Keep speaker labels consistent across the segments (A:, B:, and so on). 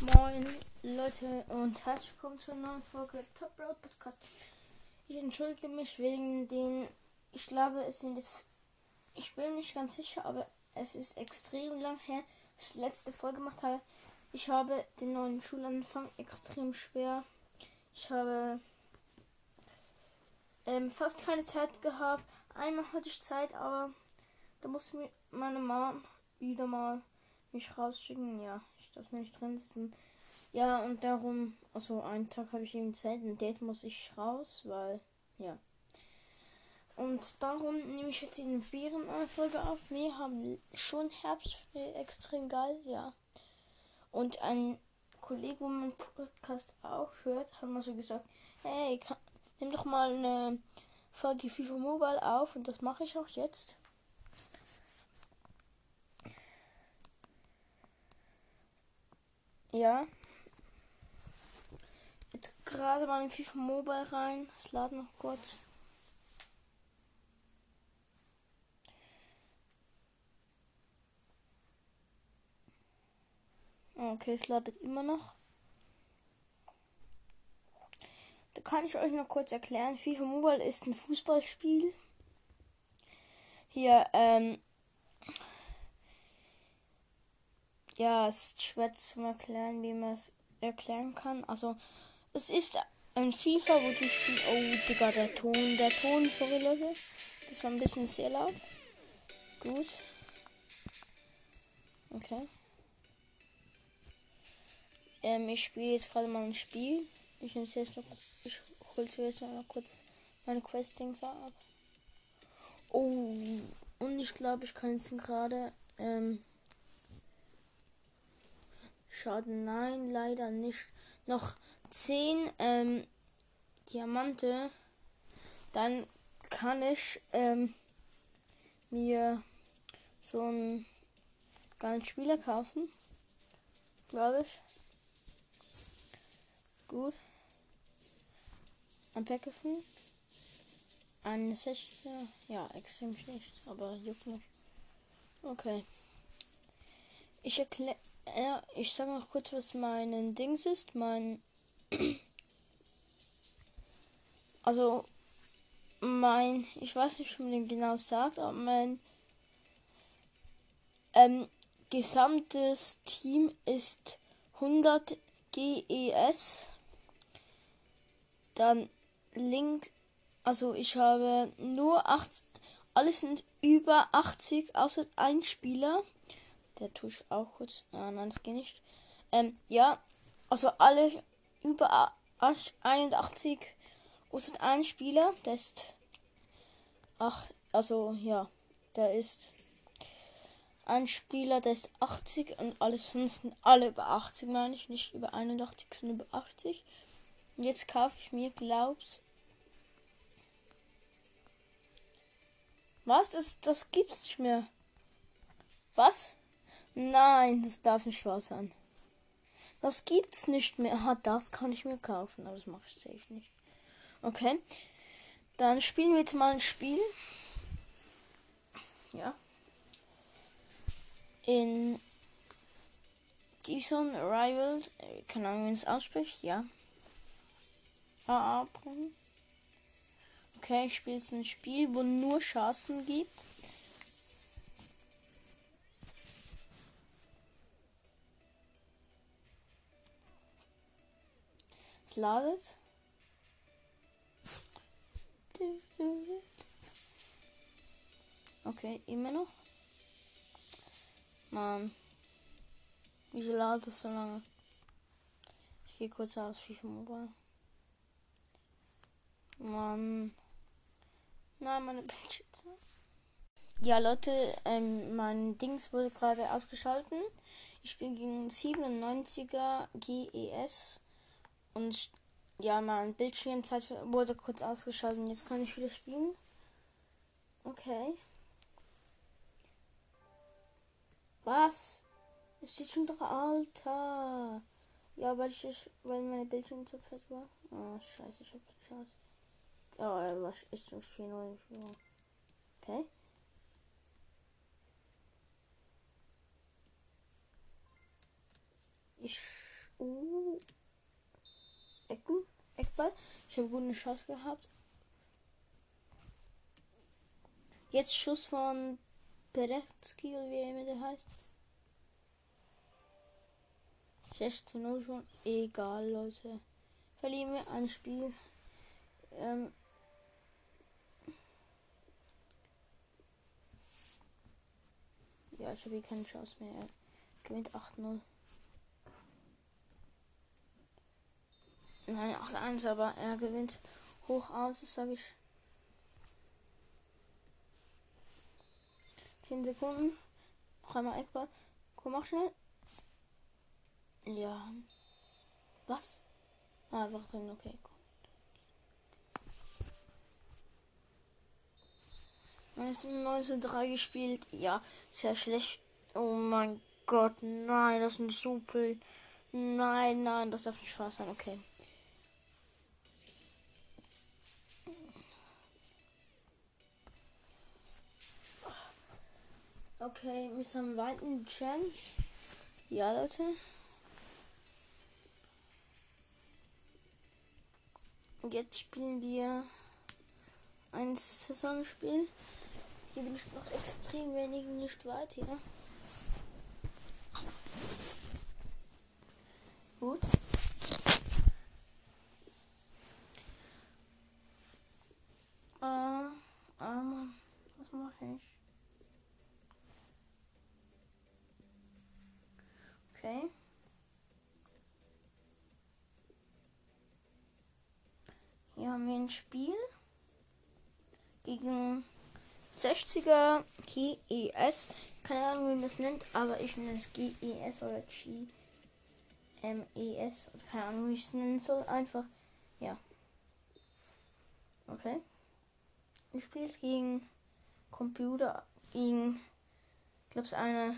A: Moin Leute und herzlich willkommen zur neuen Folge Top Road Podcast. Ich entschuldige mich wegen den, ich glaube es sind jetzt, ich bin nicht ganz sicher, aber es ist extrem lang her, dass ich letzte Folge gemacht habe. Ich habe den neuen Schulanfang extrem schwer. Ich habe ähm, fast keine Zeit gehabt. Einmal hatte ich Zeit, aber da musste mir meine Mom wieder mal mich rausschicken. Ja, ich darf nicht drin sitzen. Ja, und darum, also einen Tag habe ich eben Zeit, ein Date muss ich raus, weil, ja. Und darum nehme ich jetzt in Ferien eine Folge auf. Wir haben schon Herbst, extrem geil, ja. Und ein Kollege, wo mein Podcast auch hört, hat mal so gesagt, hey, kann, nimm doch mal eine Folge FIFA Mobile auf und das mache ich auch jetzt. Ja. Jetzt gerade mal in FIFA Mobile rein. Es ladet noch kurz. Okay, es ladet immer noch. Da kann ich euch noch kurz erklären. FIFA Mobile ist ein Fußballspiel. Hier, ähm, ja, es ist schwer zu erklären, wie man es erklären kann. Also, es ist ein FIFA, wo du spielst. Oh, Digga, der Ton, der Ton, sorry Leute. Das war ein bisschen sehr laut. Gut. Okay. Ähm, ich spiele jetzt gerade mal ein Spiel. Ich nehme jetzt noch. Ich hole zuerst mal kurz meine Questings ab. Oh, und ich glaube, ich kann jetzt gerade. Ähm, Schade, nein, leider nicht. Noch 10 ähm, Diamante. Dann kann ich ähm, mir so einen geilen Spieler kaufen. Glaube ich. Gut. Ein Pack öffnen. Ein 16. Ja, extrem schlecht. Aber juckt nicht. Okay. Ich erkläre ja, ich sage noch kurz, was mein Dings ist. Mein. Also, mein. Ich weiß nicht, wie man den genau sagt, aber mein. Ähm, gesamtes Team ist 100 GES. Dann Link. Also, ich habe nur 8. Alles sind über 80, außer ein Spieler. Der Tusch auch kurz. Ah, nein, das geht nicht. Ähm, ja, also alle über 81 außer ein Spieler, der ist. Ach, also ja, der ist ein Spieler, der ist 80 und alles sind alle über 80, meine ich, nicht über 81, sondern über 80. Und jetzt kaufe ich mir, glaub's. Was? Das, das gibt's nicht mehr. Was? Nein, das darf nicht wahr sein. Das gibt's nicht mehr. Ah, das kann ich mir kaufen, aber das mache ich safe nicht. Okay. Dann spielen wir jetzt mal ein Spiel. Ja. In diesem Rival, äh, keine Ahnung, wie es ausspricht, ja. AA Okay, ich spiele jetzt ein Spiel, wo nur Chancen gibt. Ladet. Okay, immer noch. Mann. Wieso ladet es so lange? Ich gehe kurz aus FIFA Mobile. Mann. Nein, meine Bildschütze. Ja, Leute, ähm, mein Dings wurde gerade ausgeschalten. Ich spiele gegen 97er GES. Und ja, mein Bildschirmzeit wurde kurz ausgeschaltet. und Jetzt kann ich wieder spielen. Okay. Was? Es steht schon drauf. Alter. Ja, weil ich weil meine Bildschirmzeit fest war. Oh, scheiße, ich hab geschaut. Oh, war ist schon 4 Okay. Ich Oh. Eckball. Ich habe guten Schuss gehabt. Jetzt Schuss von Peretzky oder wie immer der heißt. 6 zu 0 schon. Egal, Leute. Verlieren wir ein Spiel. Ähm, ja, ich habe hier keine Chance mehr. Er gewinnt 8-0. Nein, 8-1, aber er gewinnt hoch aus, das sage ich. 10 Sekunden. Noch einmal Eckball. Komm, mach schnell. Ja. Was? Ah, einfach drin, okay, cool. Man ist 1903 gespielt. Ja, sehr schlecht. Oh mein Gott, nein, das ist ein Super. Nein, nein, das darf nicht Spaß sein, okay. Okay, wir haben weiten Chance. Ja, Leute. Und jetzt spielen wir ein Saisonspiel. Hier bin ich noch extrem wenig nicht weit, ja. Gut. Äh, ähm, was mache ich? Okay. Hier haben wir ein Spiel gegen 60er GES. Keine Ahnung, wie man das nennt, aber ich nenne es GES oder GMES. Keine Ahnung, wie ich es nennen soll. Einfach, ja. Okay. Ich spiele es gegen Computer, gegen, ich glaube, es eine,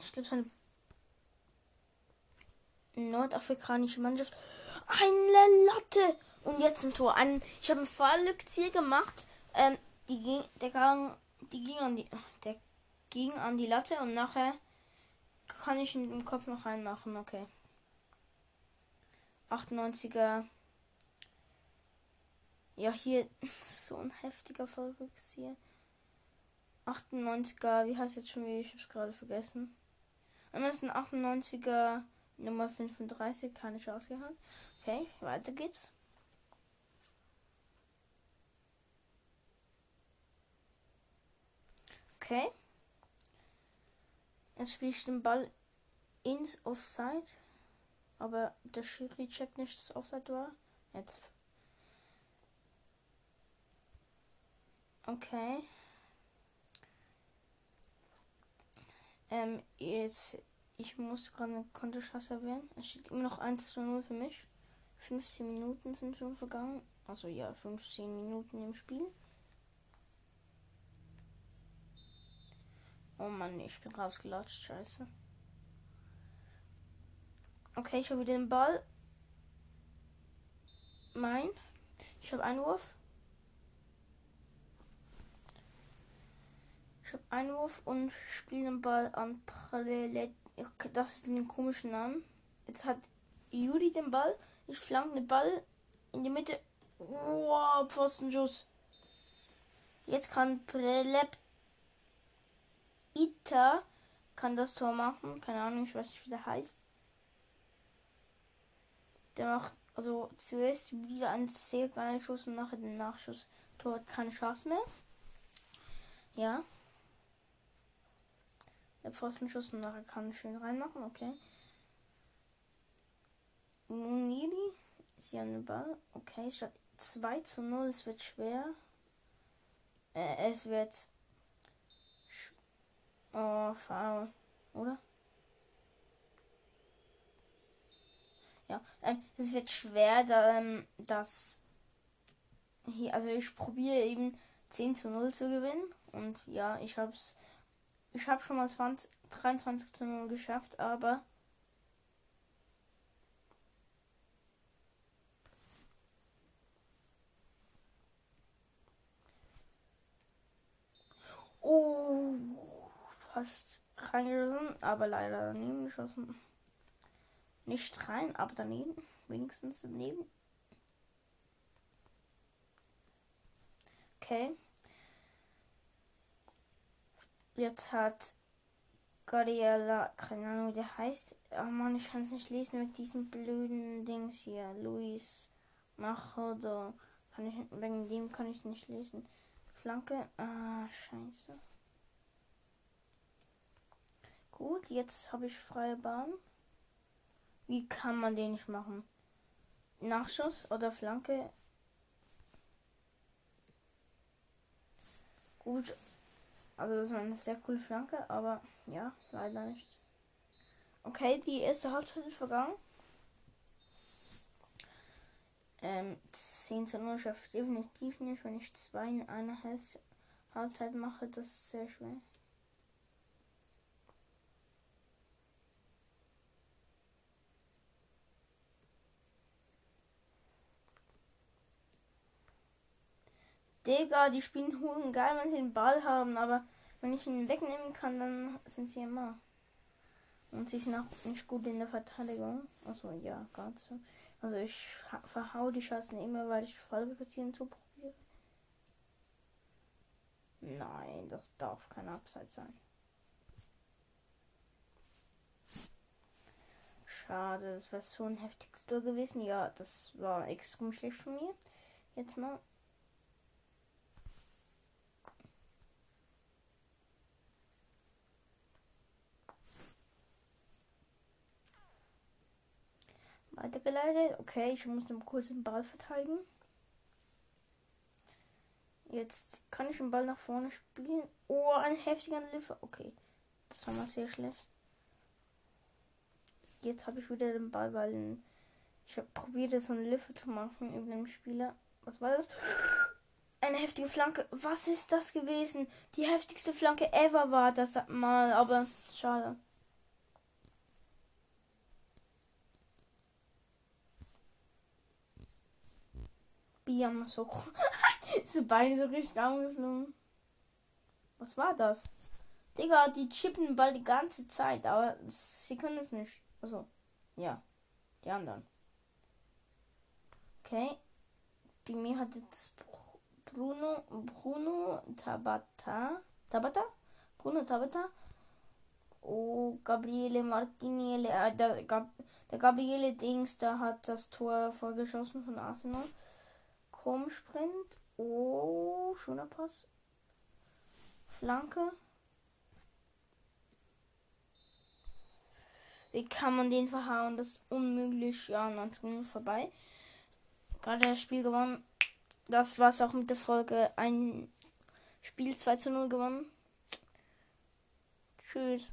A: ich glaube, es eine nordafrikanische Mannschaft. Eine Latte! Und jetzt ein Tor. Ein, ich habe ein Fallrückzieher gemacht. Ähm, die ging, der ging, die ging an die, der ging an die Latte und nachher kann ich mit dem Kopf noch reinmachen. Okay. 98er. Ja, hier so ein heftiger Fallrückzieher. 98er, wie heißt jetzt schon wieder? Ich es gerade vergessen. Ansonsten 98er Nummer 35, keine Chance gehabt. Okay, weiter geht's. Okay. Jetzt spiele ich den Ball ins Offside. Aber der Schiri checkt nicht, dass Offside war. Jetzt. Okay. Ähm, jetzt. Ich muss gerade eine Kontoschasse erwähnen. Es steht immer noch 1 zu 0 für mich. 15 Minuten sind schon vergangen. Also ja, 15 Minuten im Spiel. Oh Mann, ich bin rausgelatscht. Scheiße. Okay, ich habe wieder den Ball. Mein. Ich habe Einwurf. Ich habe Einwurf und spiele den Ball an Pralet. Das ist ein komischen Namen. Jetzt hat Juli den Ball. Ich flanke den Ball in die Mitte. Wow, Pfostenschuss. Jetzt kann Prelep Ita kann das Tor machen. Keine Ahnung, ich weiß nicht, wie der heißt. Der macht also zuerst wieder einen sehr geilen Schuss und nachher den Nachschuss. Tor hat keine Chance mehr. Ja. Der Pfostenschuss und nachher kann schön reinmachen, okay. Muniri ist ja eine Ball. Okay, statt 2 zu 0, es wird schwer. Äh, es wird Oh, faul. Oder? Ja, ähm, es wird schwer, da, ähm, das hier, also ich probiere eben 10 zu 0 zu gewinnen. Und ja, ich hab's. Ich habe schon mal 20, 23 zu 0 geschafft, aber. Oh fast reingeschossen, aber leider daneben geschossen. Nicht rein, aber daneben. Wenigstens daneben. Okay. Jetzt hat Guardiola, keine Ahnung, wie der heißt. Oh Mann, ich kann es nicht lesen mit diesem blöden Dings hier. Luis Machodo. Kann ich, wegen dem kann ich es nicht lesen. Flanke. Ah, scheiße. Gut, jetzt habe ich freie Bahn. Wie kann man den nicht machen? Nachschuss oder Flanke? Gut. Also das war eine sehr coole Flanke, aber ja, leider nicht. Okay, die erste Halbzeit ist vergangen. Ähm, 10 zu 0 schafft definitiv nicht, wenn ich zwei in einer Halbzeit mache, das ist sehr schwer. Digga, die spielen Huren geil, wenn sie den Ball haben, aber wenn ich ihn wegnehmen kann, dann sind sie immer. Und sie sind auch nicht gut in der Verteidigung. Also ja, gerade so. Also ich verhau die Chancen immer, weil ich Folge kassieren zu probiere. Nein, das darf kein Abseits sein. Schade, das war so ein heftiges Tor gewesen. Ja, das war extrem schlecht von mir. Jetzt mal Weitergeleitet. Okay, ich muss den kurz den Ball verteidigen. Jetzt kann ich den Ball nach vorne spielen. Oh, ein heftiger Lift. Okay, das war mal sehr schlecht. Jetzt habe ich wieder den Ball, weil ich habe probiert, so einen Lift zu machen über dem Spieler. Was war das? Eine heftige Flanke. Was ist das gewesen? Die heftigste Flanke ever war das mal, aber schade. Biam so. Diese Beine so richtig angeflogen. Was war das? Digga, die chippen bald die ganze Zeit, aber sie können es nicht. Also, ja. Die anderen. Okay. Bei mir hat jetzt Bruno, Bruno Tabata, Tabata? Bruno Tabata. Oh, Gabriele Martinelli, äh, der, der Gabriele Dings, der hat das Tor vorgeschossen von Arsenal. Sprint. Oh, schöner Pass. Flanke. Wie kann man den verhauen? Das ist unmöglich. Ja, 90 Minuten vorbei. Gerade das Spiel gewonnen. Das war es auch mit der Folge. Ein Spiel 2 zu 0 gewonnen. Tschüss.